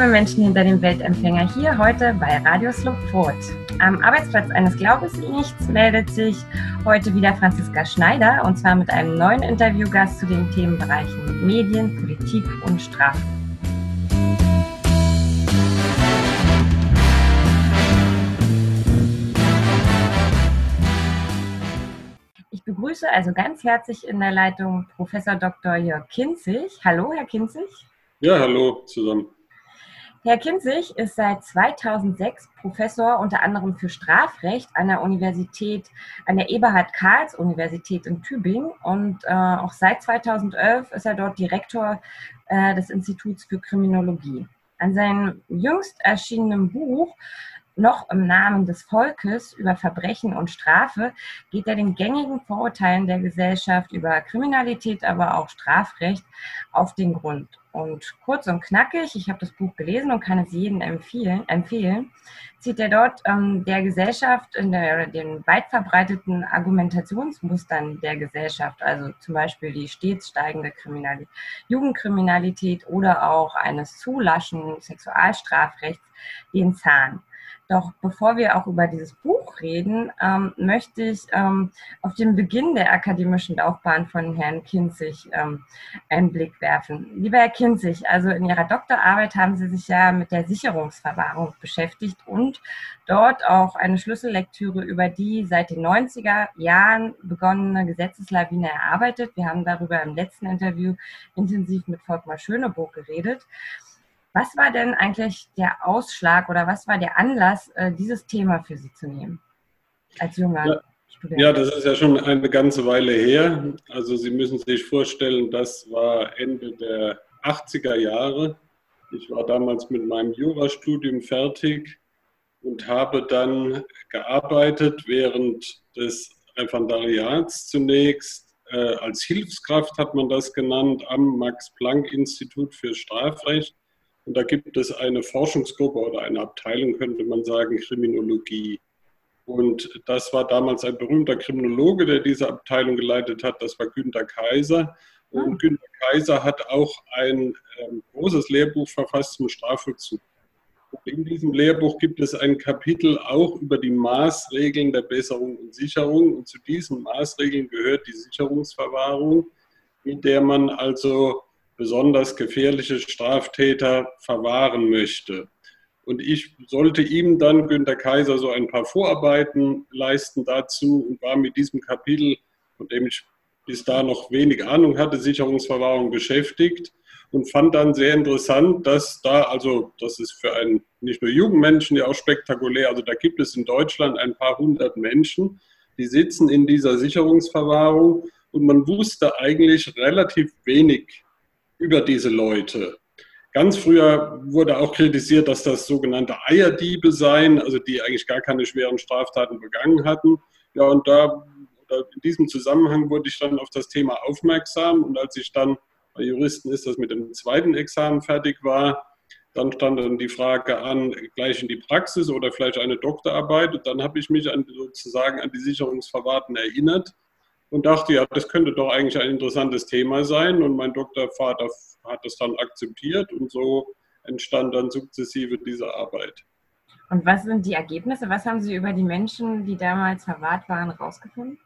liebe Menschen hinter dem Weltempfänger, hier heute bei Radio Slowport. Am Arbeitsplatz eines Glaubensnichts meldet sich heute wieder Franziska Schneider und zwar mit einem neuen Interviewgast zu den Themenbereichen Medien, Politik und Strafe. Ich begrüße also ganz herzlich in der Leitung Professor Dr. Jörg Kinzig. Hallo, Herr Kinzig. Ja, hallo zusammen. Herr Kinzig ist seit 2006 Professor unter anderem für Strafrecht an der Universität, an der Eberhard-Karls-Universität in Tübingen und äh, auch seit 2011 ist er dort Direktor äh, des Instituts für Kriminologie. An seinem jüngst erschienenen Buch noch im Namen des Volkes über Verbrechen und Strafe geht er den gängigen Vorurteilen der Gesellschaft über Kriminalität, aber auch Strafrecht auf den Grund. Und kurz und knackig, ich habe das Buch gelesen und kann es jedem empfehlen, empfehlen zieht er dort ähm, der Gesellschaft in der, den weit verbreiteten Argumentationsmustern der Gesellschaft, also zum Beispiel die stets steigende Kriminalität, Jugendkriminalität oder auch eines zu laschen Sexualstrafrechts, den Zahn. Doch bevor wir auch über dieses Buch reden, ähm, möchte ich ähm, auf den Beginn der akademischen Laufbahn von Herrn Kinzig ähm, einen Blick werfen. Lieber Herr Kinzig, also in Ihrer Doktorarbeit haben Sie sich ja mit der Sicherungsverwahrung beschäftigt und dort auch eine Schlüssellektüre über die seit den 90er Jahren begonnene Gesetzeslawine erarbeitet. Wir haben darüber im letzten Interview intensiv mit Volkmar Schöneburg geredet. Was war denn eigentlich der Ausschlag oder was war der Anlass, äh, dieses Thema für Sie zu nehmen als junger ja. Student? Ja, das ist ja schon eine ganze Weile her. Also Sie müssen sich vorstellen, das war Ende der 80er Jahre. Ich war damals mit meinem Jurastudium fertig und habe dann gearbeitet während des Referendariats zunächst äh, als Hilfskraft hat man das genannt am Max-Planck-Institut für Strafrecht und da gibt es eine Forschungsgruppe oder eine Abteilung, könnte man sagen, Kriminologie. Und das war damals ein berühmter Kriminologe, der diese Abteilung geleitet hat. Das war Günter Kaiser. Und ah. Günter Kaiser hat auch ein ähm, großes Lehrbuch verfasst zum Strafvollzug. Und in diesem Lehrbuch gibt es ein Kapitel auch über die Maßregeln der Besserung und Sicherung. Und zu diesen Maßregeln gehört die Sicherungsverwahrung, mit der man also besonders gefährliche Straftäter verwahren möchte. Und ich sollte ihm dann, Günter Kaiser, so ein paar Vorarbeiten leisten dazu und war mit diesem Kapitel, von dem ich bis da noch wenig Ahnung hatte, Sicherungsverwahrung beschäftigt und fand dann sehr interessant, dass da, also das ist für einen nicht nur Jugendmenschen ja auch spektakulär, also da gibt es in Deutschland ein paar hundert Menschen, die sitzen in dieser Sicherungsverwahrung und man wusste eigentlich relativ wenig über diese Leute. Ganz früher wurde auch kritisiert, dass das sogenannte Eierdiebe seien, also die eigentlich gar keine schweren Straftaten begangen hatten. Ja, und da in diesem Zusammenhang wurde ich dann auf das Thema aufmerksam. Und als ich dann bei Juristen ist, das mit dem zweiten Examen fertig war, dann stand dann die Frage an, gleich in die Praxis oder vielleicht eine Doktorarbeit. Und dann habe ich mich an, sozusagen an die Sicherungsverwahrten erinnert und dachte, ja, das könnte doch eigentlich ein interessantes Thema sein. Und mein Doktorvater hat das dann akzeptiert und so entstand dann sukzessive diese Arbeit. Und was sind die Ergebnisse? Was haben Sie über die Menschen, die damals verwahrt waren, herausgefunden?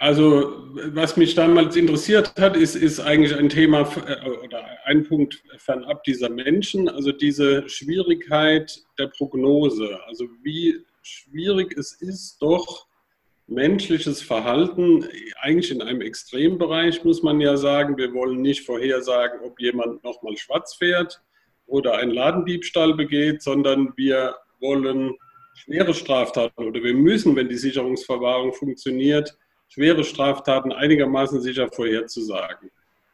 Also, was mich damals interessiert hat, ist, ist eigentlich ein Thema äh, oder ein Punkt fernab dieser Menschen, also diese Schwierigkeit der Prognose. Also, wie schwierig es ist, doch menschliches Verhalten, eigentlich in einem Extrembereich muss man ja sagen, wir wollen nicht vorhersagen, ob jemand nochmal schwarz fährt oder einen Ladendiebstahl begeht, sondern wir wollen schwere Straftaten oder wir müssen, wenn die Sicherungsverwahrung funktioniert, schwere Straftaten einigermaßen sicher vorherzusagen.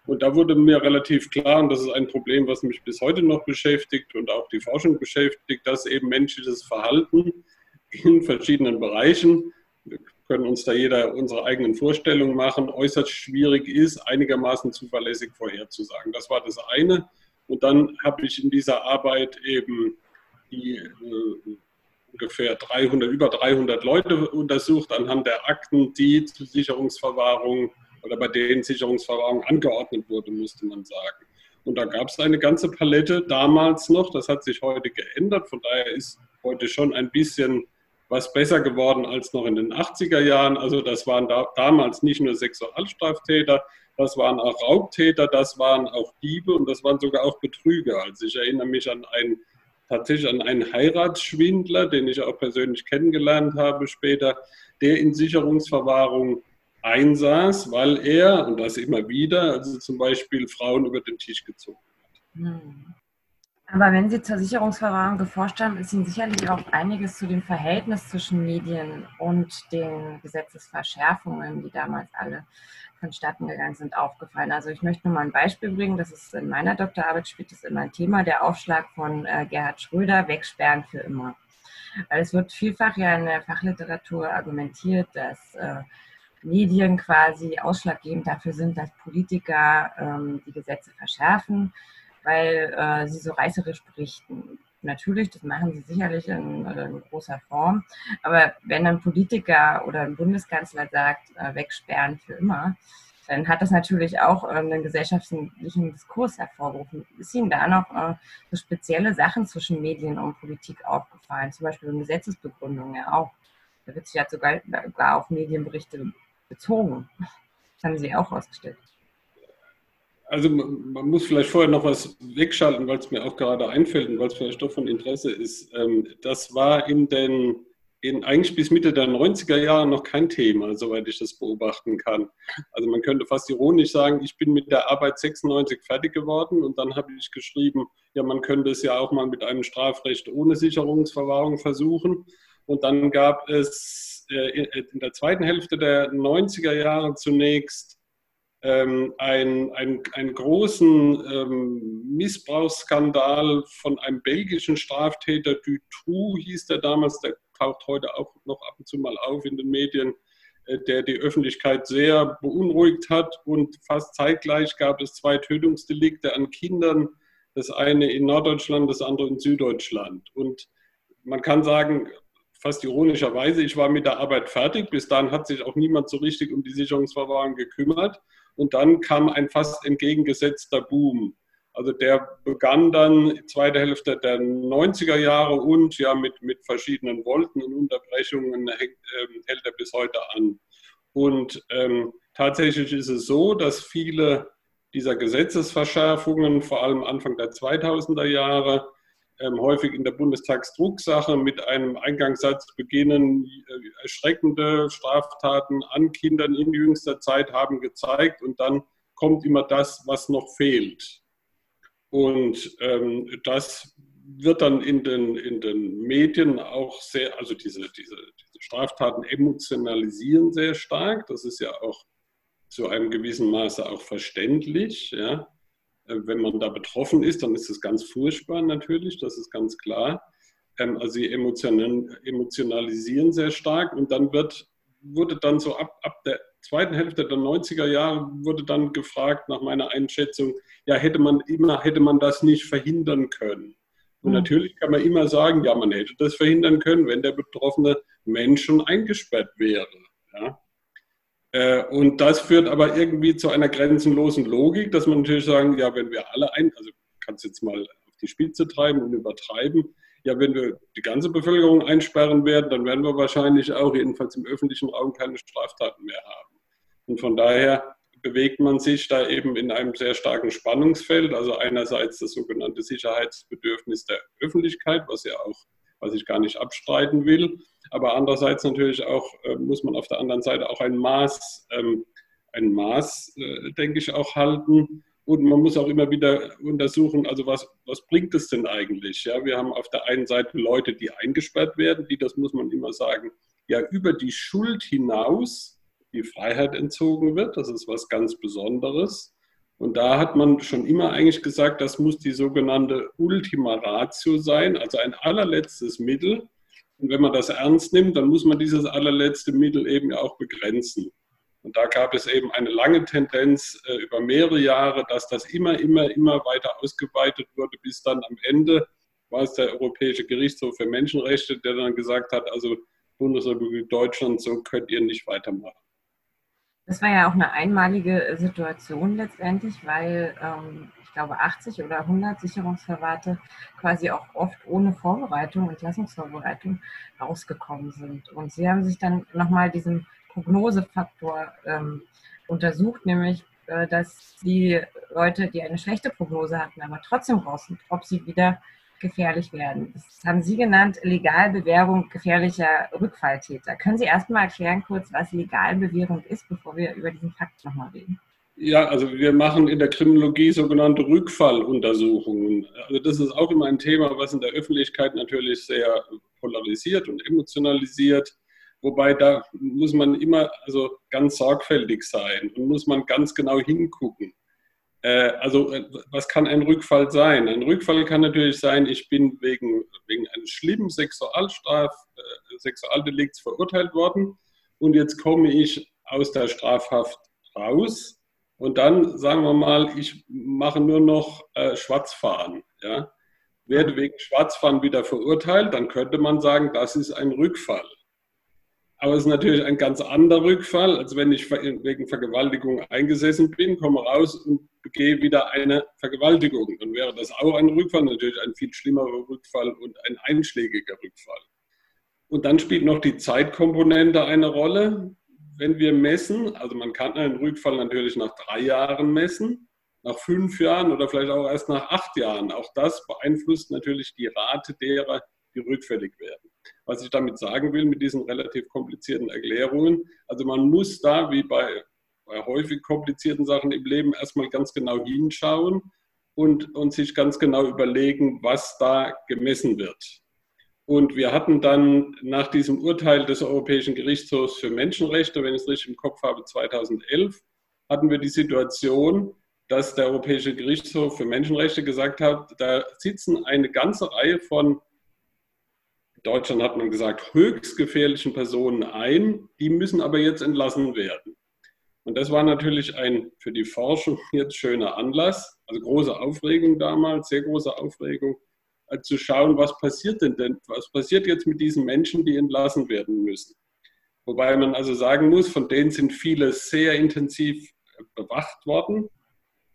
Und da wurde mir relativ klar, und das ist ein Problem, was mich bis heute noch beschäftigt und auch die Forschung beschäftigt, dass eben menschliches Verhalten in verschiedenen Bereichen können uns da jeder unsere eigenen Vorstellungen machen, äußerst schwierig ist, einigermaßen zuverlässig vorherzusagen. Das war das eine. Und dann habe ich in dieser Arbeit eben die äh, ungefähr 300, über 300 Leute untersucht anhand der Akten, die zur Sicherungsverwahrung oder bei denen Sicherungsverwahrung angeordnet wurde, müsste man sagen. Und da gab es eine ganze Palette damals noch. Das hat sich heute geändert. Von daher ist heute schon ein bisschen was besser geworden als noch in den 80er Jahren. Also das waren da, damals nicht nur Sexualstraftäter, das waren auch Raubtäter, das waren auch Diebe und das waren sogar auch Betrüger. Also ich erinnere mich an einen, tatsächlich an einen Heiratsschwindler, den ich auch persönlich kennengelernt habe später, der in Sicherungsverwahrung einsaß, weil er, und das immer wieder, also zum Beispiel Frauen über den Tisch gezogen hat. Hm. Aber wenn Sie zur Sicherungsverwahrung geforscht haben, ist Ihnen sicherlich auch einiges zu dem Verhältnis zwischen Medien und den Gesetzesverschärfungen, die damals alle vonstatten gegangen sind, aufgefallen. Also ich möchte nur mal ein Beispiel bringen. Das ist in meiner Doktorarbeit spielt das immer ein Thema, der Aufschlag von äh, Gerhard Schröder, Wegsperren für immer. Weil es wird vielfach ja in der Fachliteratur argumentiert, dass äh, Medien quasi ausschlaggebend dafür sind, dass Politiker ähm, die Gesetze verschärfen weil äh, sie so reißerisch berichten. Natürlich, das machen sie sicherlich in, in, großer Form. Aber wenn ein Politiker oder ein Bundeskanzler sagt, äh, wegsperren für immer, dann hat das natürlich auch äh, einen gesellschaftlichen Diskurs hervorgerufen. Ist Ihnen da noch äh, so spezielle Sachen zwischen Medien und Politik aufgefallen? Zum Beispiel in Gesetzesbegründungen ja auch. Da wird sich ja sogar, sogar auf Medienberichte bezogen. Das haben Sie auch ausgestellt also man muss vielleicht vorher noch was wegschalten, weil es mir auch gerade einfällt und weil es vielleicht doch von Interesse ist. Ähm, das war in den, in, eigentlich bis Mitte der 90er Jahre noch kein Thema, soweit ich das beobachten kann. Also man könnte fast ironisch sagen, ich bin mit der Arbeit 96 fertig geworden und dann habe ich geschrieben, ja, man könnte es ja auch mal mit einem Strafrecht ohne Sicherungsverwahrung versuchen. Und dann gab es äh, in der zweiten Hälfte der 90er Jahre zunächst ähm, ein, ein, großen ähm, Missbrauchsskandal von einem belgischen Straftäter, Dutroux hieß der damals, der taucht heute auch noch ab und zu mal auf in den Medien, äh, der die Öffentlichkeit sehr beunruhigt hat. Und fast zeitgleich gab es zwei Tötungsdelikte an Kindern, das eine in Norddeutschland, das andere in Süddeutschland. Und man kann sagen, fast ironischerweise, ich war mit der Arbeit fertig. Bis dahin hat sich auch niemand so richtig um die Sicherungsverwahrung gekümmert. Und dann kam ein fast entgegengesetzter Boom. Also der begann dann zweite Hälfte der 90er Jahre und ja mit, mit verschiedenen Wolken und Unterbrechungen hält, äh, hält er bis heute an. Und ähm, tatsächlich ist es so, dass viele dieser Gesetzesverschärfungen, vor allem Anfang der 2000er Jahre, ähm, häufig in der Bundestagsdrucksache mit einem Eingangssatz beginnen, äh, erschreckende Straftaten an Kindern in jüngster Zeit haben gezeigt und dann kommt immer das, was noch fehlt. Und ähm, das wird dann in den, in den Medien auch sehr, also diese, diese, diese Straftaten emotionalisieren sehr stark. Das ist ja auch zu einem gewissen Maße auch verständlich. Ja. Äh, wenn man da betroffen ist, dann ist es ganz furchtbar natürlich, das ist ganz klar. Ähm, also sie emotionalisieren sehr stark und dann wird, wurde dann so ab, ab der zweiten Hälfte der 90er Jahre wurde dann gefragt nach meiner Einschätzung, ja, hätte man immer, hätte man das nicht verhindern können? Und mhm. natürlich kann man immer sagen, ja, man hätte das verhindern können, wenn der betroffene Mensch schon eingesperrt wäre. Ja? Äh, und das führt aber irgendwie zu einer grenzenlosen Logik, dass man natürlich sagen, ja, wenn wir alle ein, also kannst jetzt mal auf die Spitze treiben und übertreiben, ja, wenn wir die ganze Bevölkerung einsperren werden, dann werden wir wahrscheinlich auch jedenfalls im öffentlichen Raum keine Straftaten mehr haben. Und von daher bewegt man sich da eben in einem sehr starken Spannungsfeld. Also einerseits das sogenannte Sicherheitsbedürfnis der Öffentlichkeit, was ja auch was ich gar nicht abstreiten will. Aber andererseits natürlich auch, äh, muss man auf der anderen Seite auch ein Maß, ähm, ein Maß, äh, denke ich, auch halten. Und man muss auch immer wieder untersuchen, also was, was bringt es denn eigentlich? Ja, wir haben auf der einen Seite Leute, die eingesperrt werden, die, das muss man immer sagen, ja über die Schuld hinaus die Freiheit entzogen wird. Das ist was ganz Besonderes. Und da hat man schon immer eigentlich gesagt, das muss die sogenannte Ultima Ratio sein, also ein allerletztes Mittel. Und wenn man das ernst nimmt, dann muss man dieses allerletzte Mittel eben auch begrenzen. Und da gab es eben eine lange Tendenz äh, über mehrere Jahre, dass das immer, immer, immer weiter ausgeweitet wurde, bis dann am Ende war es der Europäische Gerichtshof für Menschenrechte, der dann gesagt hat, also Bundesrepublik Deutschland, so könnt ihr nicht weitermachen. Das war ja auch eine einmalige Situation letztendlich, weil ähm, glaube 80 oder 100 Sicherungsverwahrte quasi auch oft ohne Vorbereitung, Entlassungsvorbereitung rausgekommen sind. Und sie haben sich dann nochmal diesen Prognosefaktor ähm, untersucht, nämlich äh, dass die Leute, die eine schlechte Prognose hatten, aber trotzdem raus sind, ob sie wieder gefährlich werden. Das haben Sie genannt, Legalbewährung gefährlicher Rückfalltäter. Können Sie erst mal erklären kurz, was Legalbewährung ist, bevor wir über diesen Fakt nochmal reden? Ja, also wir machen in der Kriminologie sogenannte Rückfalluntersuchungen. Also das ist auch immer ein Thema, was in der Öffentlichkeit natürlich sehr polarisiert und emotionalisiert. Wobei da muss man immer also ganz sorgfältig sein und muss man ganz genau hingucken. Äh, also äh, was kann ein Rückfall sein? Ein Rückfall kann natürlich sein, ich bin wegen, wegen eines schlimmen Sexualstraf, äh, Sexualdelikts verurteilt worden und jetzt komme ich aus der Strafhaft raus und dann sagen wir mal, ich mache nur noch äh, Schwarzfahren. Ja? Werde wegen Schwarzfahren wieder verurteilt, dann könnte man sagen, das ist ein Rückfall. Aber es ist natürlich ein ganz anderer Rückfall, als wenn ich wegen Vergewaltigung eingesessen bin, komme raus und begehe wieder eine Vergewaltigung. Dann wäre das auch ein Rückfall, natürlich ein viel schlimmerer Rückfall und ein einschlägiger Rückfall. Und dann spielt noch die Zeitkomponente eine Rolle. Wenn wir messen, also man kann einen Rückfall natürlich nach drei Jahren messen, nach fünf Jahren oder vielleicht auch erst nach acht Jahren. Auch das beeinflusst natürlich die Rate derer, die rückfällig werden. Was ich damit sagen will mit diesen relativ komplizierten Erklärungen, also man muss da, wie bei, bei häufig komplizierten Sachen im Leben, erstmal ganz genau hinschauen und, und sich ganz genau überlegen, was da gemessen wird. Und wir hatten dann nach diesem Urteil des Europäischen Gerichtshofs für Menschenrechte, wenn ich es richtig im Kopf habe, 2011, hatten wir die Situation, dass der Europäische Gerichtshof für Menschenrechte gesagt hat, da sitzen eine ganze Reihe von Deutschland hat man gesagt, höchst gefährlichen Personen ein. Die müssen aber jetzt entlassen werden. Und das war natürlich ein für die Forschung jetzt schöner Anlass, also große Aufregung damals, sehr große Aufregung, zu schauen, was passiert denn denn, was passiert jetzt mit diesen Menschen, die entlassen werden müssen. Wobei man also sagen muss, von denen sind viele sehr intensiv äh, bewacht worden.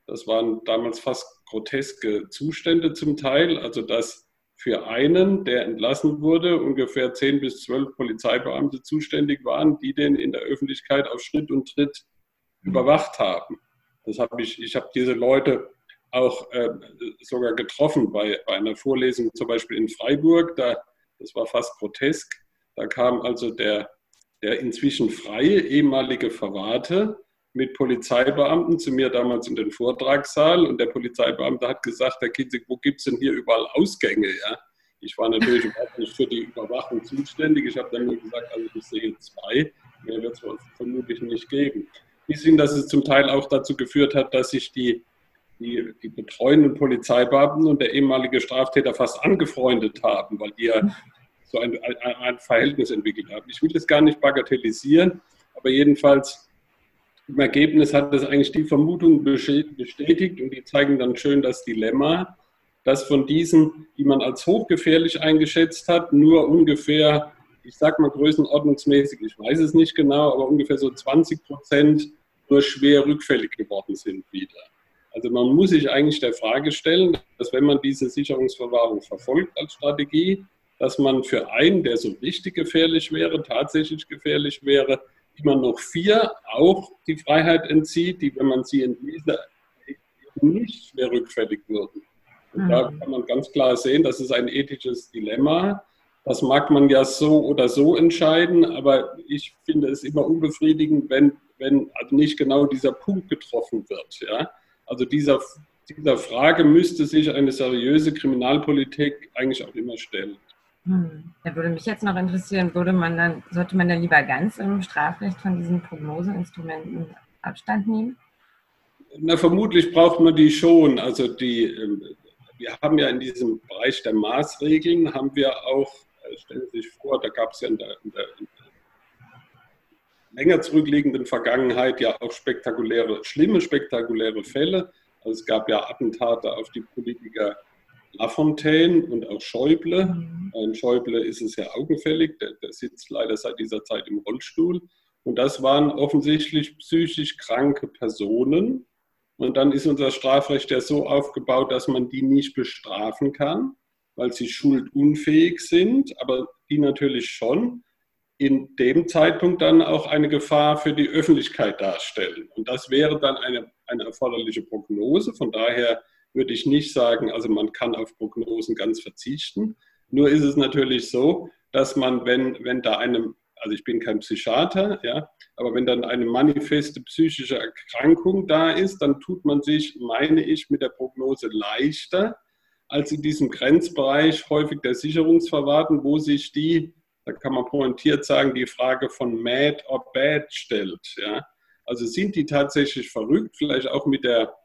Das waren damals fast groteske Zustände zum Teil, also dass für einen, der entlassen wurde, ungefähr 10 bis 12 Polizeibeamte zuständig waren, die den in der Öffentlichkeit auf Schritt und Tritt überwacht haben. Das habe ich, ich habe diese Leute auch äh, sogar getroffen bei, bei einer Vorlesung, zum Beispiel in Freiburg. Da, das war fast grotesk. Da kam also der, der inzwischen freie ehemalige Verwahrte mit Polizeibeamten zu mir damals in den Vortragssaal und der Polizeibeamte hat gesagt, Herr Kitzig, wo gibt es denn hier überall Ausgänge? Ja? Ich war natürlich überhaupt nicht für die Überwachung zuständig. Ich habe dann nur gesagt, also ich sehe zwei, mehr wird es vermutlich nicht geben. Bis hin, dass es zum Teil auch dazu geführt hat, dass sich die, die, die betreuenden Polizeibeamten und der ehemalige Straftäter fast angefreundet haben, weil die ja so ein, ein, ein Verhältnis entwickelt haben. Ich will das gar nicht bagatellisieren, aber jedenfalls im Ergebnis hat es eigentlich die Vermutung bestätigt und die zeigen dann schön das Dilemma, dass von diesen, die man als hochgefährlich eingeschätzt hat, nur ungefähr, ich sag mal größenordnungsmäßig, ich weiß es nicht genau, aber ungefähr so 20 Prozent nur schwer rückfällig geworden sind wieder. Also man muss sich eigentlich der Frage stellen, dass wenn man diese Sicherungsverwahrung verfolgt als Strategie, dass man für einen, der so richtig gefährlich wäre, tatsächlich gefährlich wäre, immer noch vier auch die Freiheit entzieht, die, wenn man sie entließe, nicht mehr rückfällig würden. Und mhm. da kann man ganz klar sehen, das ist ein ethisches Dilemma. Das mag man ja so oder so entscheiden, aber ich finde es immer unbefriedigend, wenn, wenn also nicht genau dieser Punkt getroffen wird. Ja? Also dieser, dieser Frage müsste sich eine seriöse Kriminalpolitik eigentlich auch immer stellen. Hm. Da würde mich jetzt noch interessieren, würde man dann, sollte man dann lieber ganz im Strafrecht von diesen Prognoseinstrumenten Abstand nehmen? Na, vermutlich braucht man die schon. Also die, ähm, wir haben ja in diesem Bereich der Maßregeln, haben wir auch, äh, stellen Sie sich vor, da gab es ja in der, in der, in der länger zurückliegenden Vergangenheit ja auch spektakuläre, schlimme spektakuläre Fälle. Also es gab ja Attentate auf die Politiker Lafontaine und auch Schäuble. Mhm. Ein Schäuble ist es ja augenfällig, der, der, sitzt leider seit dieser Zeit im Rollstuhl. Und das waren offensichtlich psychisch kranke Personen, Und dann ist unser Strafrecht ja so aufgebaut, dass man die nicht bestrafen kann, weil sie schuldunfähig sind, aber die natürlich schon in dem Zeitpunkt dann auch eine Gefahr für die Öffentlichkeit darstellen. Und das wäre dann eine, eine erforderliche Prognose. Von daher würde ich nicht sagen, also man kann auf Prognosen ganz verzichten. Nur ist es natürlich so, dass man, wenn, wenn da eine, also ich bin kein Psychiater, ja, aber wenn dann eine manifeste psychische Erkrankung da ist, dann tut man sich, meine ich, mit der Prognose leichter als in diesem Grenzbereich häufig der Sicherungsverwahrten, wo sich die, da kann man pointiert sagen, die Frage von mad or bad stellt. Ja. Also sind die tatsächlich verrückt, vielleicht auch mit der,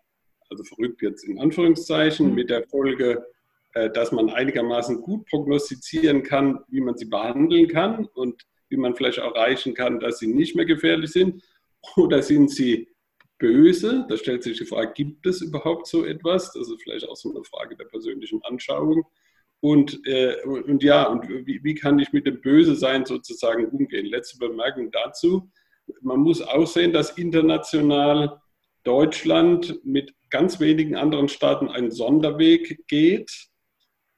also verrückt jetzt in Anführungszeichen, mhm. mit der Folge, äh, dass man einigermaßen gut prognostizieren kann, wie man sie behandeln kann und wie man vielleicht erreichen kann, dass sie nicht mehr gefährlich sind. Oder sind sie böse? Da stellt sich die Frage, gibt es überhaupt so etwas? Das ist vielleicht auch so eine Frage der persönlichen Anschauung. Und, äh, und ja, und wie, wie, kann ich mit dem Böse-Sein sozusagen umgehen? Letzte Bemerkung dazu. Man muss auch sehen, dass international Deutschland mit ganz wenigen anderen Staaten einen Sonderweg geht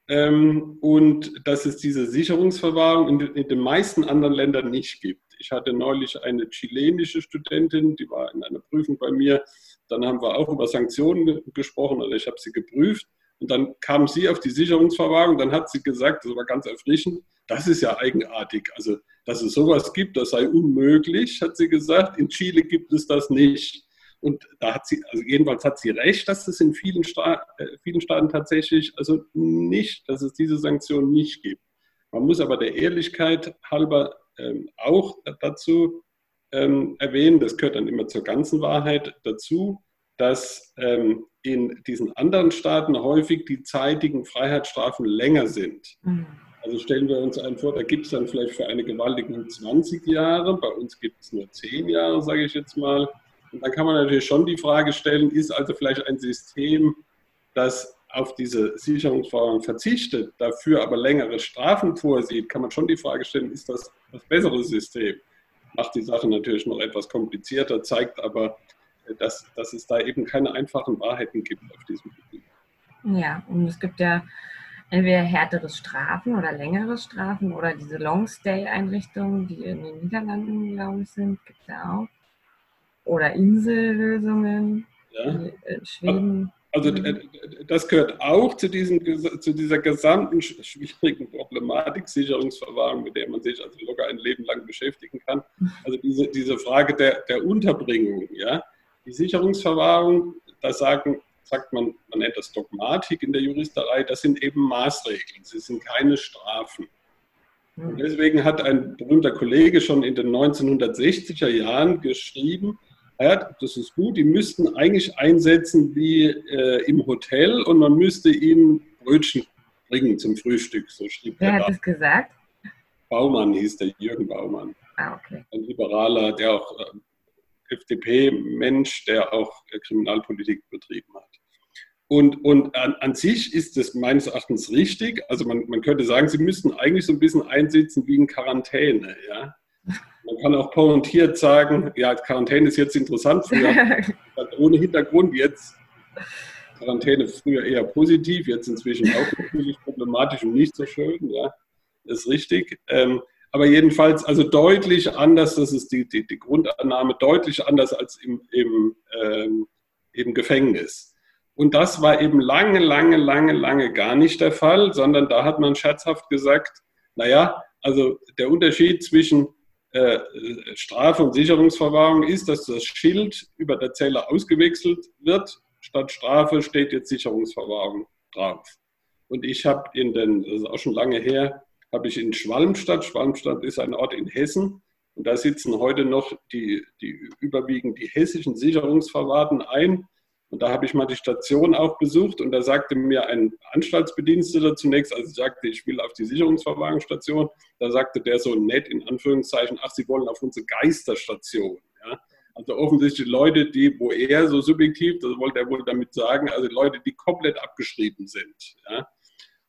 ähm, und dass es diese Sicherungsverwahrung in, in den meisten anderen Ländern nicht gibt. Ich hatte neulich eine chilenische Studentin, die war in einer Prüfung bei mir. Dann haben wir auch über Sanktionen gesprochen oder ich habe sie geprüft. Und dann kam sie auf die Sicherungsverwahrung. Dann hat sie gesagt, das war ganz erfrischend, das ist ja eigenartig. Also, dass es sowas gibt, das sei unmöglich, hat sie gesagt. In Chile gibt es das nicht. Und da hat sie, also jedenfalls hat sie recht, dass es in vielen, Sta äh, vielen Staaten tatsächlich, also nicht, dass es diese Sanktionen nicht gibt. Man muss aber der Ehrlichkeit halber ähm, auch dazu ähm, erwähnen, das gehört dann immer zur ganzen Wahrheit dazu, dass ähm, in diesen anderen Staaten häufig die zeitigen Freiheitsstrafen länger sind. Mhm. Also stellen wir uns einen vor, da gibt es dann vielleicht für eine Gewaltigung 20 Jahre, bei uns gibt es nur 10 Jahre, sage ich jetzt mal. Und dann kann man natürlich schon die Frage stellen, ist also vielleicht ein System, das auf diese Sicherungsverfahren verzichtet, dafür aber längere Strafen vorsieht, kann man schon die Frage stellen, ist das das bessere System? Macht die Sache natürlich noch etwas komplizierter, zeigt aber, dass, dass es da eben keine einfachen Wahrheiten gibt auf diesem Gebiet. Ja, und es gibt ja entweder härtere Strafen oder längere Strafen oder diese Long-Stay-Einrichtungen, die in den Niederlanden, glaube ich, sind, gibt es ja auch. Oder Insellösungen, ja. in Schweden. Also mhm. das gehört auch zu, diesem, zu dieser gesamten schwierigen Problematik Sicherungsverwahrung, mit der man sich also locker ein Leben lang beschäftigen kann. Also diese, diese Frage der, der Unterbringung, ja. Die Sicherungsverwahrung, da sagen, sagt man, man nennt das Dogmatik in der Juristerei, das sind eben Maßregeln, sie sind keine Strafen. Und mhm. deswegen hat ein berühmter Kollege schon in den 1960er Jahren geschrieben, ja, das ist gut, die müssten eigentlich einsetzen wie äh, im Hotel und man müsste ihnen Brötchen bringen zum Frühstück, so schrieb Wer hat das gesagt? Baumann hieß der, Jürgen Baumann. Ah, okay. Ein Liberaler, der auch äh, FDP-Mensch, der auch äh, Kriminalpolitik betrieben hat. Und, und an, an, sich ist das meines Erachtens richtig. Also man, man könnte sagen, sie müssten eigentlich so ein bisschen einsitzen wie in Quarantäne. Ja? Man kann auch pointiert sagen, ja, Quarantäne ist jetzt interessant, früher ohne Hintergrund, jetzt Quarantäne früher eher positiv, jetzt inzwischen auch natürlich problematisch und nicht so schön, ja, ist richtig. Ähm, aber jedenfalls, also deutlich anders, das ist die, die, die Grundannahme, deutlich anders als im, im, ähm, im Gefängnis. Und das war eben lange, lange, lange, lange gar nicht der Fall, sondern da hat man scherzhaft gesagt, naja, also der Unterschied zwischen äh, Strafe- und Sicherungsverwahrung ist, dass das Schild über der Zelle ausgewechselt wird. Statt Strafe steht jetzt Sicherungsverwahrung drauf. Und ich habe in den, das ist auch schon lange her, habe ich in Schwalmstadt, Schwalmstadt ist ein Ort in Hessen, und da sitzen heute noch die, die überwiegend die hessischen Sicherungsverwahrten ein. Und da habe ich mal die Station auch besucht und da sagte mir ein Anstaltsbediensteter zunächst, als ich sagte, ich will auf die Sicherungsverwahrungsstation, da sagte der so nett in Anführungszeichen, ach, Sie wollen auf unsere Geisterstation. Ja? Also offensichtlich Leute, die, wo er so subjektiv, das wollte er wohl damit sagen, also Leute, die komplett abgeschrieben sind. Ja?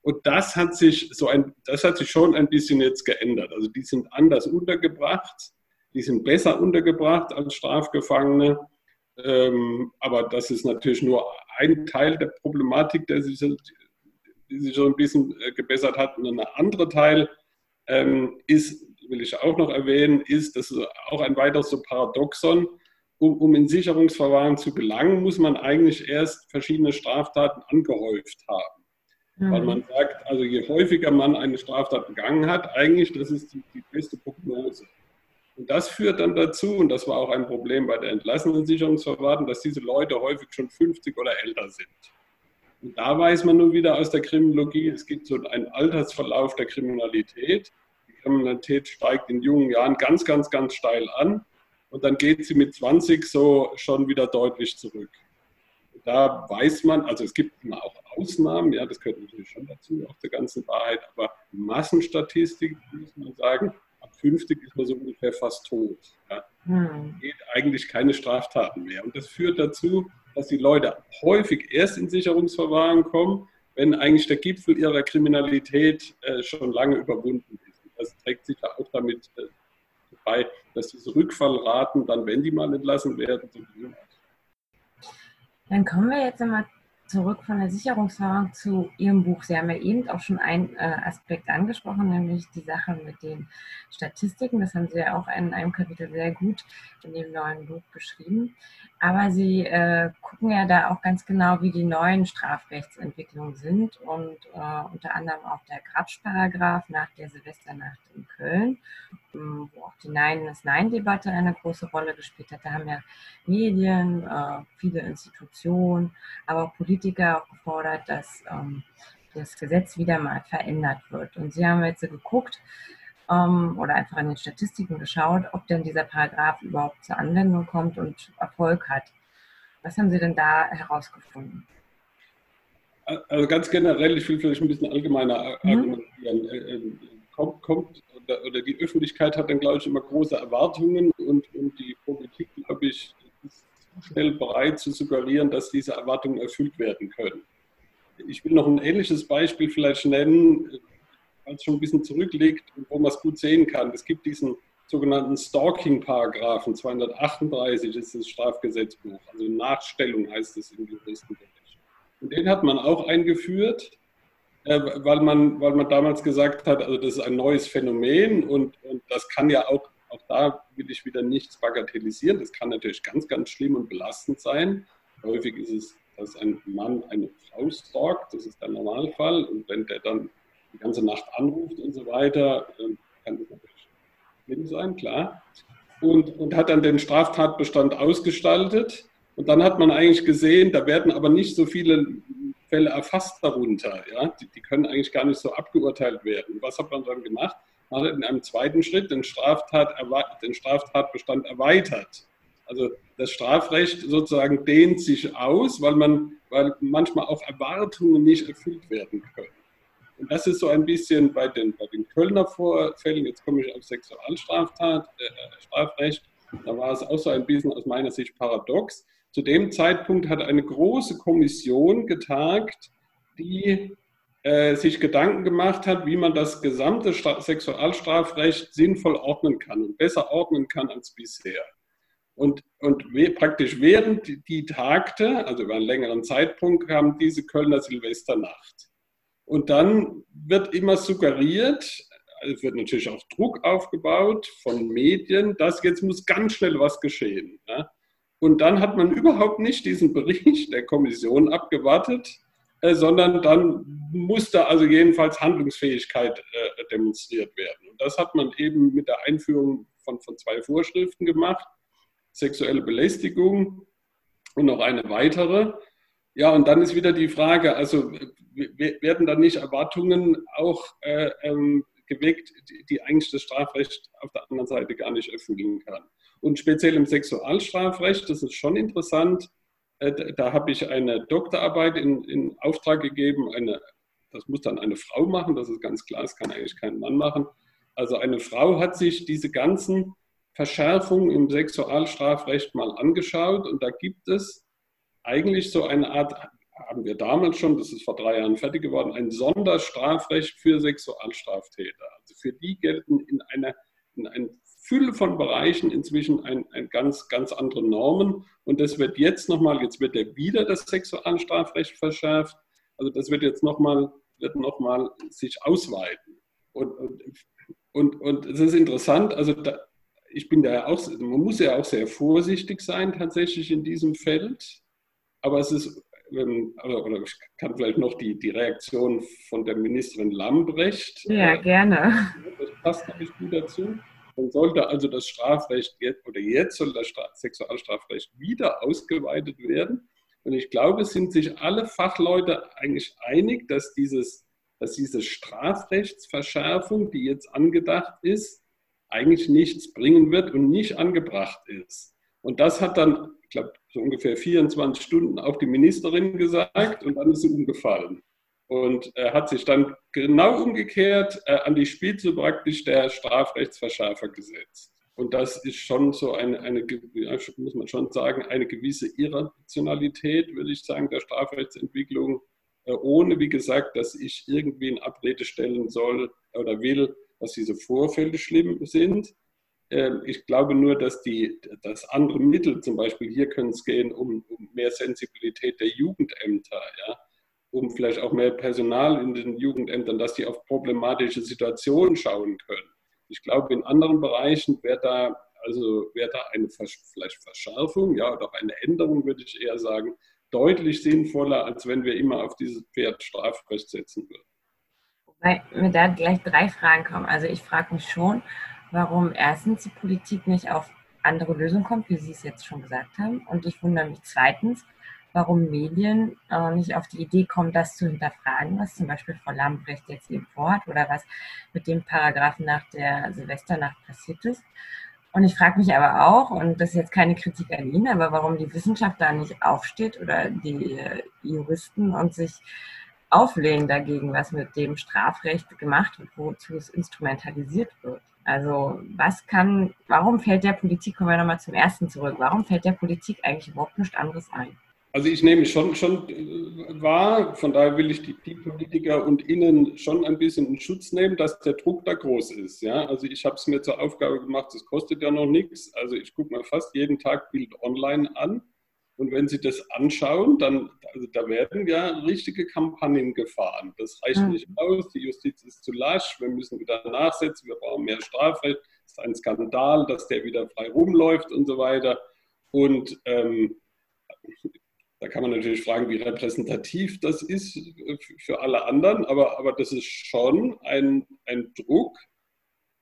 Und das hat sich so ein, das hat sich schon ein bisschen jetzt geändert. Also die sind anders untergebracht, die sind besser untergebracht als Strafgefangene Ähm, aber das ist natürlich nur ein Teil der Problematik, der sich, die sich so ein bisschen äh, gebessert hat. Und ein anderer Teil ähm, ist, will ich auch noch erwähnen, ist, das ist auch ein weiteres so Paradoxon. Um, um in Sicherungsverwahren zu gelangen, muss man eigentlich erst verschiedene Straftaten angehäuft haben. Weil man sagt, also je häufiger man eine Straftat begangen hat, eigentlich, das ist die, die beste Prognose. Und das führt dann dazu, und das war auch ein Problem bei der entlassenen Sicherungsverwahrten, dass diese Leute häufig schon 50 oder älter sind. Und da weiß man nun wieder aus der Kriminologie, es gibt so einen Altersverlauf der Kriminalität. Die Kriminalität steigt in jungen Jahren ganz, ganz, ganz steil an und dann geht sie mit 20 so schon wieder deutlich zurück. Da weiß man, also es gibt immer auch Ausnahmen, ja, das gehört natürlich schon dazu, auch der ganzen Wahrheit, aber Massenstatistik muss man sagen, ab 50 ist man so ungefähr fast tot. Ja. Hm. Geht eigentlich keine Straftaten mehr. Und das führt dazu, dass die Leute häufig erst in Sicherungsverwahren kommen, wenn eigentlich der Gipfel ihrer Kriminalität äh, schon lange überwunden ist. Und das trägt sich da auch damit äh, bei, dass diese Rückfallraten dann, wenn die mal entlassen werden, so gering Dann kommen wir jetzt einmal zurück von der Sicherungsverwahrung zu Ihrem Buch. Sie haben ja eben auch schon einen äh, Aspekt angesprochen, nämlich die Sache mit den Statistiken. Das haben Sie ja auch in einem Kapitel sehr gut in dem neuen Buch beschrieben. Aber Sie äh, gucken ja da auch ganz genau, wie die neuen Strafrechtsentwicklungen sind und äh, unter anderem auch der Grabsch-Paragraph nach der Silvesternacht in Köln, ähm, wo auch die Nein-ist-Nein-Debatte eine große Rolle gespielt hat. Da haben ja Medien, äh, viele Institutionen, aber auch Politiker auch gefordert, dass ähm, das Gesetz wieder mal verändert wird. Und Sie haben jetzt geguckt, ähm, oder einfach in den Statistiken geschaut, ob denn dieser Paragraph überhaupt zur Anwendung kommt und Erfolg hat. Was haben Sie denn da herausgefunden? Also ganz generell, ich will vielleicht ein bisschen allgemeiner mhm. argumentieren. Mhm. Kommt, kommt oder, die Öffentlichkeit hat dann, glaube ich, immer große Erwartungen und, und die Politik, glaube ich, ist schnell bereit zu suggerieren, dass diese Erwartungen erfüllt werden können. Ich will noch ein ähnliches Beispiel vielleicht nennen es schon ein bisschen zurückliegt und wo man es gut sehen kann. Es gibt diesen sogenannten Stalking-Paragraphen, 238 ist das Strafgesetzbuch, also Nachstellung heißt es im Juristenbereich. Und den hat man auch eingeführt, äh, weil man, weil man damals gesagt hat, also das ist ein neues Phänomen und, und das kann ja auch, auch da will ich wieder nichts bagatellisieren, das kann natürlich ganz, ganz schlimm und belastend sein. Häufig ist es, dass ein Mann eine Frau stalkt, das ist der Normalfall und wenn der dann die ganze Nacht anruft und so weiter, kann das natürlich schlimm sein, klar. Und, und hat dann den Straftatbestand ausgestaltet. Und dann hat man eigentlich gesehen, da werden aber nicht so viele Fälle erfasst darunter. Ja? Die, die können eigentlich gar nicht so abgeurteilt werden. Was hat man dann gemacht? Man hat in einem zweiten Schritt den, Straftat, den Straftatbestand erweitert. Also das Strafrecht sozusagen dehnt sich aus, weil, man, weil manchmal auch Erwartungen nicht erfüllt werden können. Und das ist so ein bisschen bei den, bei den Kölner Vorfällen, jetzt komme ich auf Sexualstraftat, äh, Strafrecht, da war es auch so ein bisschen aus meiner Sicht paradox. Zu dem Zeitpunkt hat eine große Kommission getagt, die äh, sich Gedanken gemacht hat, wie man das gesamte Stra Sexualstrafrecht sinnvoll ordnen kann und besser ordnen kann als bisher. Und, und praktisch während die, tagte, also über einen längeren Zeitpunkt, kam diese Kölner Silvesternacht. Und dann wird immer suggeriert, also es wird natürlich auch Druck aufgebaut von Medien, dass jetzt muss ganz schnell was geschehen. Ja? Und dann hat man überhaupt nicht diesen Bericht der Kommission abgewartet, äh, sondern dann musste also jedenfalls Handlungsfähigkeit äh, demonstriert werden. Und das hat man eben mit der Einführung von, von zwei Vorschriften gemacht, sexuelle Belästigung und noch eine weitere. Ja, und dann ist wieder die Frage, also werden da nicht Erwartungen auch äh, ähm, geweckt, die, die, eigentlich das Strafrecht auf der anderen Seite gar nicht erfüllen kann. Und speziell im Sexualstrafrecht, das ist schon interessant, äh, da, habe ich eine Doktorarbeit in, in Auftrag gegeben, eine, das muss dann eine Frau machen, das ist ganz klar, das kann eigentlich kein Mann machen. Also eine Frau hat sich diese ganzen Verschärfungen im Sexualstrafrecht mal angeschaut und da gibt es eigentlich so eine Art, haben wir damals schon, das ist vor drei Jahren fertig geworden, ein Sonderstrafrecht für Sexualstraftäter. Also für die gelten in, einer, in ein Fülle von Bereichen inzwischen ein, ein ganz, ganz andere Normen. Und das wird jetzt nochmal, jetzt wird ja wieder das Sexualstrafrecht verschärft. Also das wird jetzt nochmal, wird nochmal sich ausweiten. Und, und, und, und es ist interessant, also da, ich bin da ja auch, man muss ja auch sehr vorsichtig sein tatsächlich in diesem Feld. Aber es ist, ähm, oder ich kann vielleicht noch die, die Reaktion von der Ministerin Lambrecht. Ja, äh, gerne. Das passt nämlich gut dazu. Dann sollte also das Strafrecht jetzt, oder jetzt soll das Sexualstrafrecht wieder ausgeweitet werden. Und ich glaube, es sind sich alle Fachleute eigentlich einig, dass, dieses, dass diese Strafrechtsverschärfung, die jetzt angedacht ist, eigentlich nichts bringen wird und nicht angebracht ist. Und das hat dann, ich glaube, so ungefähr 24 Stunden auch die Ministerin gesagt und dann ist sie umgefallen. Und er hat sich dann genau umgekehrt äh, an die Spitze praktisch der Strafrechtsverschärfer gesetzt. Und das ist schon so eine, eine, muss man schon sagen, eine gewisse Irrationalität, würde ich sagen, der Strafrechtsentwicklung, äh, ohne, wie gesagt, dass ich irgendwie in Abrede stellen soll oder will, dass diese Vorfälle schlimm sind. Ähm, ich glaube nur, dass die, dass andere Mittel, zum Beispiel hier können es gehen um, um mehr Sensibilität der Jugendämter, ja, um vielleicht auch mehr Personal in den Jugendämtern, dass die auf problematische Situationen schauen können. Ich glaube, in anderen Bereichen wäre da, also wäre da eine vielleicht Verschärfung, ja, oder auch eine Änderung, würde ich eher sagen, deutlich sinnvoller, als wenn wir immer auf dieses Pferd Strafrecht setzen würden. Weil mir da gleich drei Fragen kommen. Also ich frage mich schon, warum erstens die Politik nicht auf andere Lösungen kommt, wie Sie es jetzt schon gesagt haben. Und ich wundere mich zweitens, warum Medien äh, nicht auf die Idee kommen, das zu hinterfragen, was zum Beispiel Frau Lambrecht jetzt eben vorhat oder was mit dem Paragraphen nach der Silvesternacht passiert ist. Und ich frage mich aber auch, und das ist jetzt keine Kritik an ihn, aber warum die Wissenschaft da nicht aufsteht oder die äh, Juristen und sich auflehnen dagegen, was mit dem Strafrecht gemacht wird, wozu es instrumentalisiert wird. Also was kann, warum fällt der Politik, kommen wir nochmal zum ersten zurück, warum fällt der Politik eigentlich überhaupt nichts anderes ein? Also ich nehme schon, schon äh, wahr, von daher will ich die, die, Politiker und Ihnen schon ein bisschen in Schutz nehmen, dass der Druck da groß ist. Ja? Also ich habe es mir zur Aufgabe gemacht, das kostet ja noch nichts. Also ich gucke mir fast jeden Tag Bild online an. Und wenn Sie das anschauen, dann also da werden ja richtige Kampagnen gefahren. Das reicht mhm. nicht aus, die Justiz ist zu lasch, wir müssen wieder nachsetzen, wir brauchen mehr Strafrecht. Es ist ein Skandal, dass der wieder frei rumläuft und so weiter. Und ähm, da kann man natürlich fragen, wie repräsentativ das ist für alle anderen, aber, aber das ist schon ein, ein Druck.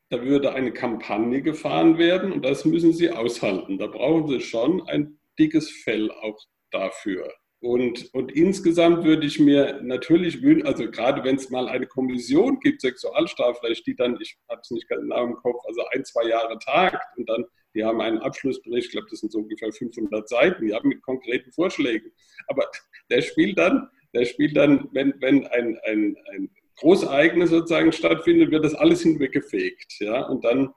Da würde eine Kampagne gefahren werden und das müssen Sie aushalten. Da brauchen Sie schon ein dickes Fell auch dafür. Und, und insgesamt würde ich mir natürlich wünschen, also gerade wenn es mal eine Kommission gibt, Sexualstrafrecht, die dann, ich habe es nicht genau im Kopf, also ein, zwei Jahre tagt und dann die haben einen Abschlussbericht, ich glaube, das sind so ungefähr 500 Seiten, die haben mit konkreten Vorschlägen. Aber der spielt dann, der spielt dann, wenn, wenn ein, ein, ein Großereignis sozusagen stattfindet, wird das alles hinweggefegt. Ja? Und dann,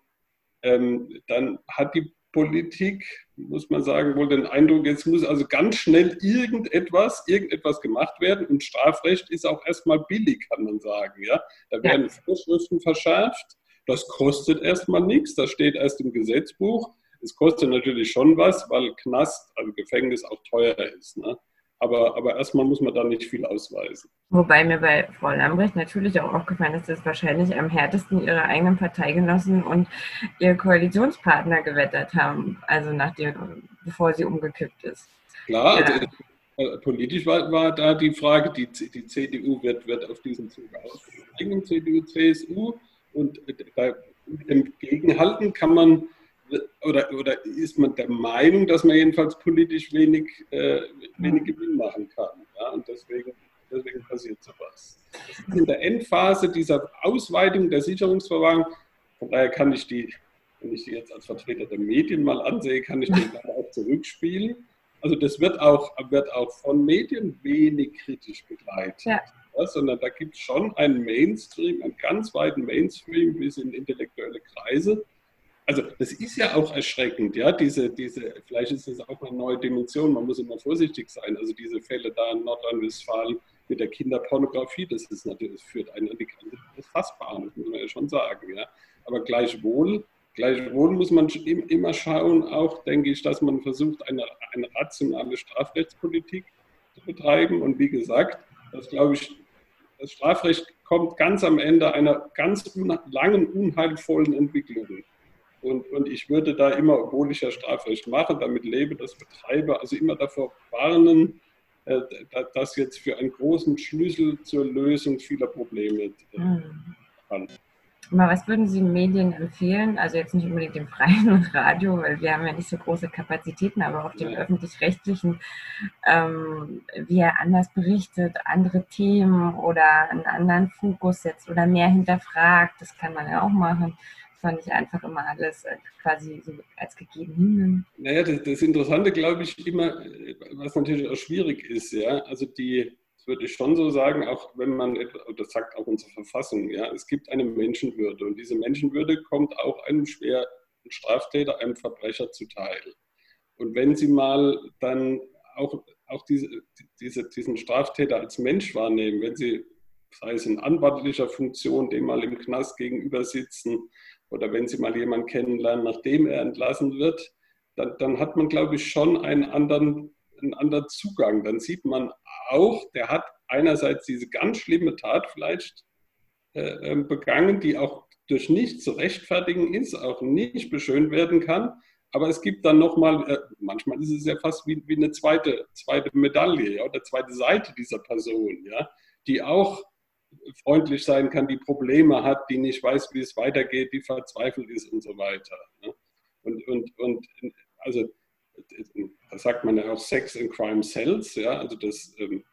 ähm, dann hat die Politik, muss man sagen, wohl den Eindruck, jetzt muss also ganz schnell irgendetwas, irgendetwas gemacht werden. Und Strafrecht ist auch erstmal billig, kann man sagen. Ja? Da werden. Vorschriften verschärft das kostet erstmal nichts, das steht erst im Gesetzbuch. Es kostet natürlich schon was, weil Knast, also Gefängnis auch teuer ist. Ne? Aber, aber erstmal muss man da nicht viel ausweisen. Wobei mir bei Frau Lambrecht natürlich auch aufgefallen ist, dass wahrscheinlich am härtesten ihre eigenen Parteigenossen und ihr Koalitionspartner gewettert haben, also nachdem, bevor sie umgekippt ist. Klar, ja. also, äh, politisch war, war, da die Frage, die, die CDU wird, wird auf diesen Zug aussteigen, CDU, CSU. Und da entgegenhalten kann man oder, oder ist man der Meinung, dass man jedenfalls politisch wenig, äh, wenig Gewinn machen kann. Ja? Und deswegen, deswegen passiert sowas. In der Endphase dieser Ausweitung der Sicherungsverwahrung, von daher kann ich die, wenn ich die jetzt als Vertreter der Medien mal ansehe, kann ich den auch zurückspielen. Also das wird auch, wird auch von Medien wenig kritisch begleitet. Ja sondern da gibt es schon einen Mainstream, einen ganz weiten Mainstream bis in intellektuelle Kreise. Also das ist ja auch erschreckend, ja, diese, diese, vielleicht ist das auch eine neue Dimension, man muss immer vorsichtig sein. Also diese Fälle da in Nordrhein-Westfalen mit der Kinderpornografie, das ist natürlich, das führt einen an die Grenze des Fassbaren, das muss man ja schon sagen, ja. Aber gleichwohl Gleichwohl muss man immer schauen, auch denke ich, dass man versucht, eine, eine rationale Strafrechtspolitik zu betreiben. Und wie gesagt, das glaube ich, das Strafrecht kommt ganz am Ende einer ganz langen, unheilvollen Entwicklung. Und, und ich würde da immer, obwohl ich ja Strafrecht mache, damit lebe, das betreibe, also immer davor warnen, äh, das jetzt für einen großen Schlüssel zur Lösung vieler Probleme äh, mhm. kann. Aber was würden Sie Medien empfehlen? Also jetzt nicht unbedingt im freien Radio, weil wir haben ja nicht so große Kapazitäten, aber auf dem öffentlich-rechtlichen, ähm, wie er anders berichtet, andere Themen oder einen anderen Fokus setzt oder mehr hinterfragt, das kann man ja auch machen man nicht einfach immer alles äh, quasi so als gegeben hinnimmt. Naja, das, das Interessante, glaube ich, immer, was natürlich auch schwierig ist, ja, also die, würde ich schon so sagen, auch wenn man, das sagt auch unsere Verfassung, ja, es gibt eine Menschenwürde und diese Menschenwürde kommt auch einem schweren Straftäter, einem Verbrecher zuteil. Und wenn Sie mal dann auch, auch diese, diese, diesen Straftäter als Mensch wahrnehmen, wenn Sie, sei es in anwaltlicher Funktion, dem mal im Knast gegenüber sitzen, oder wenn Sie mal jemanden kennenlernen, nachdem er entlassen wird, dann, dann hat man, glaube ich, schon einen anderen, einen anderen Zugang. Dann sieht man auch, der hat einerseits diese ganz schlimme Tat vielleicht äh, ähm, begangen, die auch durch nichts zu rechtfertigen ist, auch nicht beschönt werden kann. Aber es gibt dann nochmal, äh, manchmal ist es ja fast wie, wie eine zweite, zweite Medaille ja, oder zweite Seite dieser Person, ja, die auch freundlich sein kann, die Probleme hat, die nicht weiß, wie es weitergeht, die verzweifelt ist und so weiter. Ne? Und, und, und also da sagt man ja auch Sex and Crime Cells, ja, also das, ähm,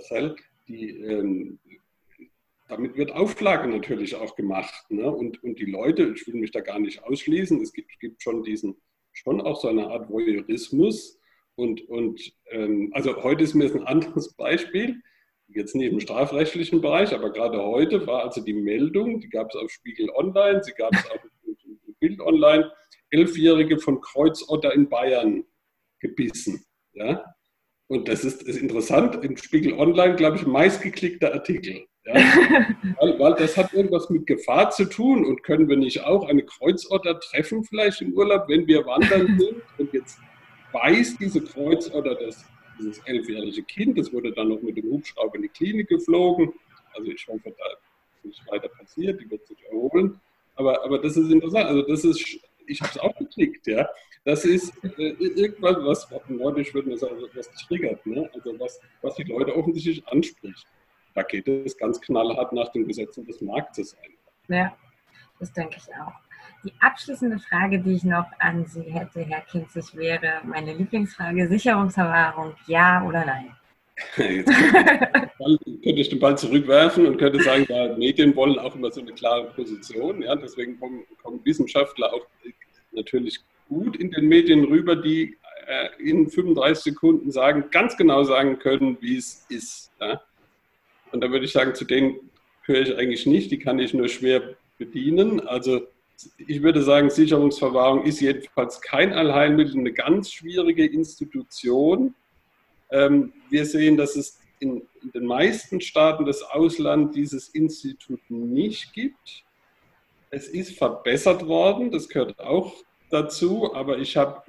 Cell, die, ähm, damit wird Auflage natürlich auch gemacht. Ne? Und, und die Leute, ich will mich da gar nicht ausschließen, es gibt, gibt schon diesen, schon auch so eine Art Voyeurismus. Und, und ähm, also heute ist mir ein anderes Beispiel jetzt nicht im strafrechtlichen Bereich, aber gerade heute war also die Meldung, die gab es auf Spiegel Online, sie gab es auch im Bild Online, Elfjährige von Kreuzotter in Bayern gebissen. Ja? Und das ist, ist interessant, im Spiegel Online, glaube ich, meistgeklickter Artikel. Ja? weil, weil, das hat irgendwas mit Gefahr zu tun und können wir nicht auch eine Kreuzotter treffen vielleicht im Urlaub, wenn wir wandern sind und jetzt weiß diese Kreuzotter das dieses elfjährige Kind, das wurde dann noch mit dem Hubschrauber in die Klinik geflogen. Also ich hoffe, da ist nicht weiter passiert, die wird sich erholen. Aber, aber das ist interessant. Also das ist, ich habe es auch geklickt, ja. Das ist äh, irgendwas, was nordisch würde man sagen, was triggert, ne? Also was, was die Leute offensichtlich anspricht. Da geht es ganz knallhart nach den Gesetzen des Marktes ein. Ja, das denke ich auch. Die abschließende Frage, die ich noch an Sie hätte, Herr Kinzig, wäre meine Lieblingsfrage: Sicherungsverwahrung, ja oder nein? Jetzt könnte ich den Ball zurückwerfen und könnte sagen, ja, Medien wollen auch immer so eine klare Position. Ja, deswegen kommen, kommen Wissenschaftler auch natürlich gut in den Medien rüber, die äh, in 35 Sekunden sagen, ganz genau sagen können, wie es ist. Ja? Und da würde ich sagen, zu denen gehöre ich eigentlich nicht, die kann ich nur schwer bedienen. Also ich würde sagen, Sicherungsverwahrung ist jedenfalls kein Allheilmittel, eine ganz schwierige Institution. Ähm, wir sehen, dass es in, den meisten Staaten des Auslands dieses Institut nicht gibt. Es ist verbessert worden, das gehört auch dazu, aber ich habe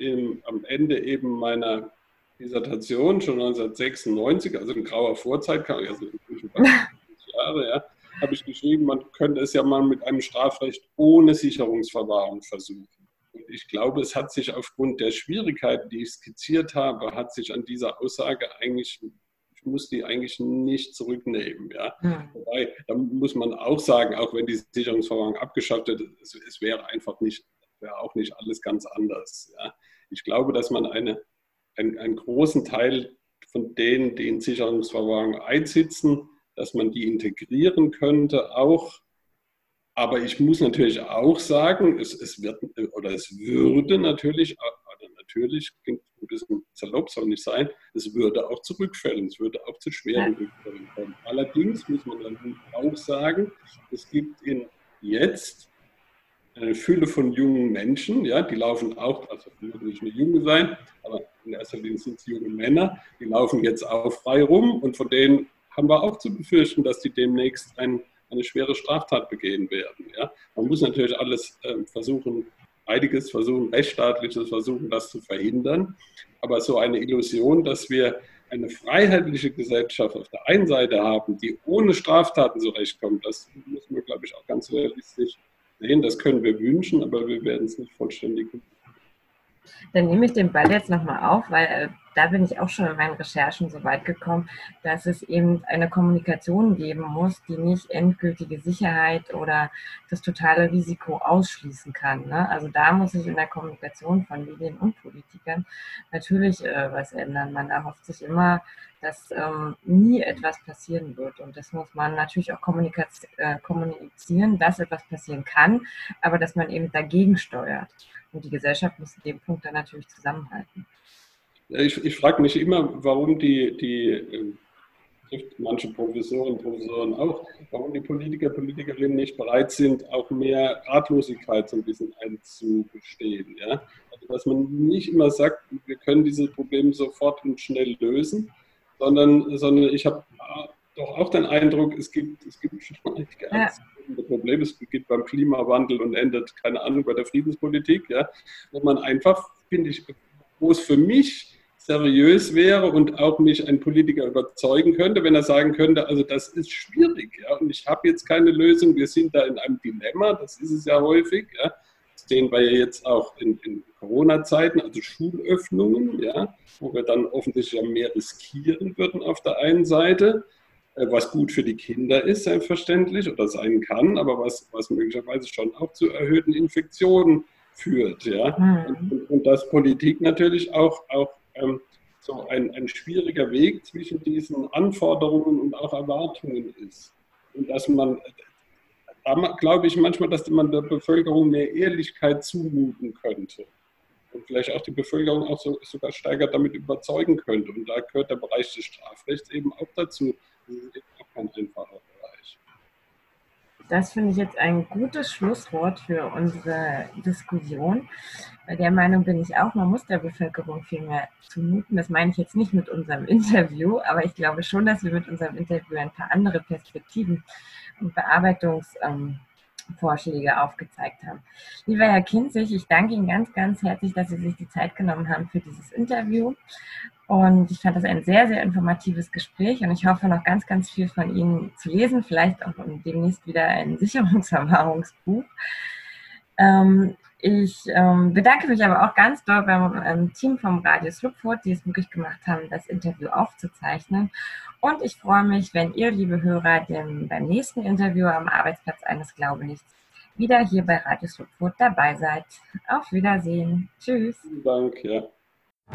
am Ende eben meiner Dissertation schon 1996, also in grauer Vorzeit, also inzwischen Jahre, ja, habe ich geschrieben, man könnte es ja mal mit einem Strafrecht ohne Sicherungsverwahrung versuchen. Ich glaube, es hat sich aufgrund der Schwierigkeiten, die ich skizziert habe, hat sich an dieser Aussage eigentlich, ich muss die eigentlich nicht zurücknehmen. Ja? Mhm. Wobei, da muss man auch sagen, auch wenn die Sicherungsverwahrung abgeschafft wird, es, es wäre einfach nicht, wäre auch nicht alles ganz anders. Ja? Ich glaube, dass man eine, einen, einen großen Teil von denen, die in Sicherungsverwahrung einsitzen, dass man die integrieren könnte auch. Aber ich muss natürlich auch sagen, es, es wird oder es würde natürlich, oder natürlich klingt ein bisschen salopp, soll nicht sein, es würde auch zu Rückfällen, es würde auch zu schweren Rückfällen kommen. Allerdings muss man dann auch sagen, es gibt in jetzt eine Fülle von jungen Menschen, ja, die laufen auch, also müssen nicht nur junge sein, aber in erster Linie sind es junge Männer, die laufen jetzt auch frei rum und von denen haben wir auch zu befürchten, dass die demnächst ein, eine schwere Straftat begehen werden. Ja? Man muss natürlich alles äh, versuchen, einiges versuchen, rechtsstaatliches versuchen, das zu verhindern. Aber so eine Illusion, dass wir eine freiheitliche Gesellschaft auf der einen Seite haben, die ohne Straftaten zurechtkommt, das muss man, glaube ich, auch ganz realistisch sehen. Das können wir wünschen, aber wir werden es nicht vollständig dann nehme ich den Ball jetzt nochmal auf, weil äh, da bin ich auch schon in meinen Recherchen so weit gekommen, dass es eben eine Kommunikation geben muss, die nicht endgültige Sicherheit oder das totale Risiko ausschließen kann. Ne? Also da muss sich in der Kommunikation von Medien und Politikern natürlich äh, was ändern. Man erhofft sich immer, dass ähm, nie etwas passieren wird. Und das muss man natürlich auch äh, kommunizieren, dass etwas passieren kann, aber dass man eben dagegen steuert. Und die Gesellschaft muss in dem Punkt dann natürlich zusammenhalten. Ich, ich frage mich immer, warum die, die äh, manche Professoren, Professoren auch, warum die Politiker, Politikerinnen nicht bereit sind, auch mehr Ratlosigkeit so ein bisschen einzugestehen. Ja? Also, dass man nicht immer sagt, wir können diese Probleme sofort und schnell lösen, sondern, sondern ich habe doch auch den Eindruck, es gibt, es gibt schon einige ja. Probleme. Es beginnt beim Klimawandel und endet, keine Ahnung, bei der Friedenspolitik, ja, wo man einfach, finde ich, wo es für mich seriös wäre und auch mich ein Politiker überzeugen könnte, wenn er sagen könnte, also das ist schwierig, ja, und ich habe jetzt keine Lösung, wir sind da in einem Dilemma, das ist es ja häufig, ja. Das sehen wir ja jetzt auch in, in Corona-Zeiten, also Schulöffnungen, ja, wo wir dann offensichtlich mehr riskieren würden auf der einen Seite, äh, was gut für die Kinder ist, selbstverständlich, oder sein kann, aber was, was möglicherweise schon auch zu erhöhten Infektionen führt. Ja? Mhm. Und, und, dass Politik natürlich auch, auch ähm, so ein, ein schwieriger Weg zwischen diesen Anforderungen und auch Erwartungen ist. Und dass man, da glaube ich manchmal, dass man der Bevölkerung mehr Ehrlichkeit zumuten könnte. Und vielleicht auch die Bevölkerung auch so, sogar stärker damit überzeugen könnte. Und da gehört der Bereich des Strafrechts eben auch dazu. Das ist auch kein einfacher das finde ich jetzt ein gutes Schlusswort für unsere Diskussion. Bei der Meinung bin ich auch, man muss der Bevölkerung viel mehr zumuten. Das meine ich jetzt nicht mit unserem Interview, aber ich glaube schon, dass wir mit unserem Interview ein paar andere Perspektiven und Bearbeitungsvorschläge aufgezeigt haben. Lieber Herr Kinzig, ich danke Ihnen ganz, ganz herzlich, dass Sie sich die Zeit genommen haben für dieses Interview. Und ich fand das ein sehr, sehr informatives Gespräch und ich hoffe noch ganz, ganz viel von Ihnen zu lesen, vielleicht auch demnächst wieder ein Sicherungserfahrungsbuch. Ähm, ich ähm, bedanke mich aber auch ganz doll beim ähm, Team vom Radio Slupfurt, die es möglich gemacht haben, das Interview aufzuzeichnen. Und ich freue mich, wenn ihr, liebe Hörer, dem, beim nächsten Interview am Arbeitsplatz eines Glaube nichts wieder hier bei Radio Slupfurt dabei seid. Auf Wiedersehen. Tschüss. Vielen Dank, ja.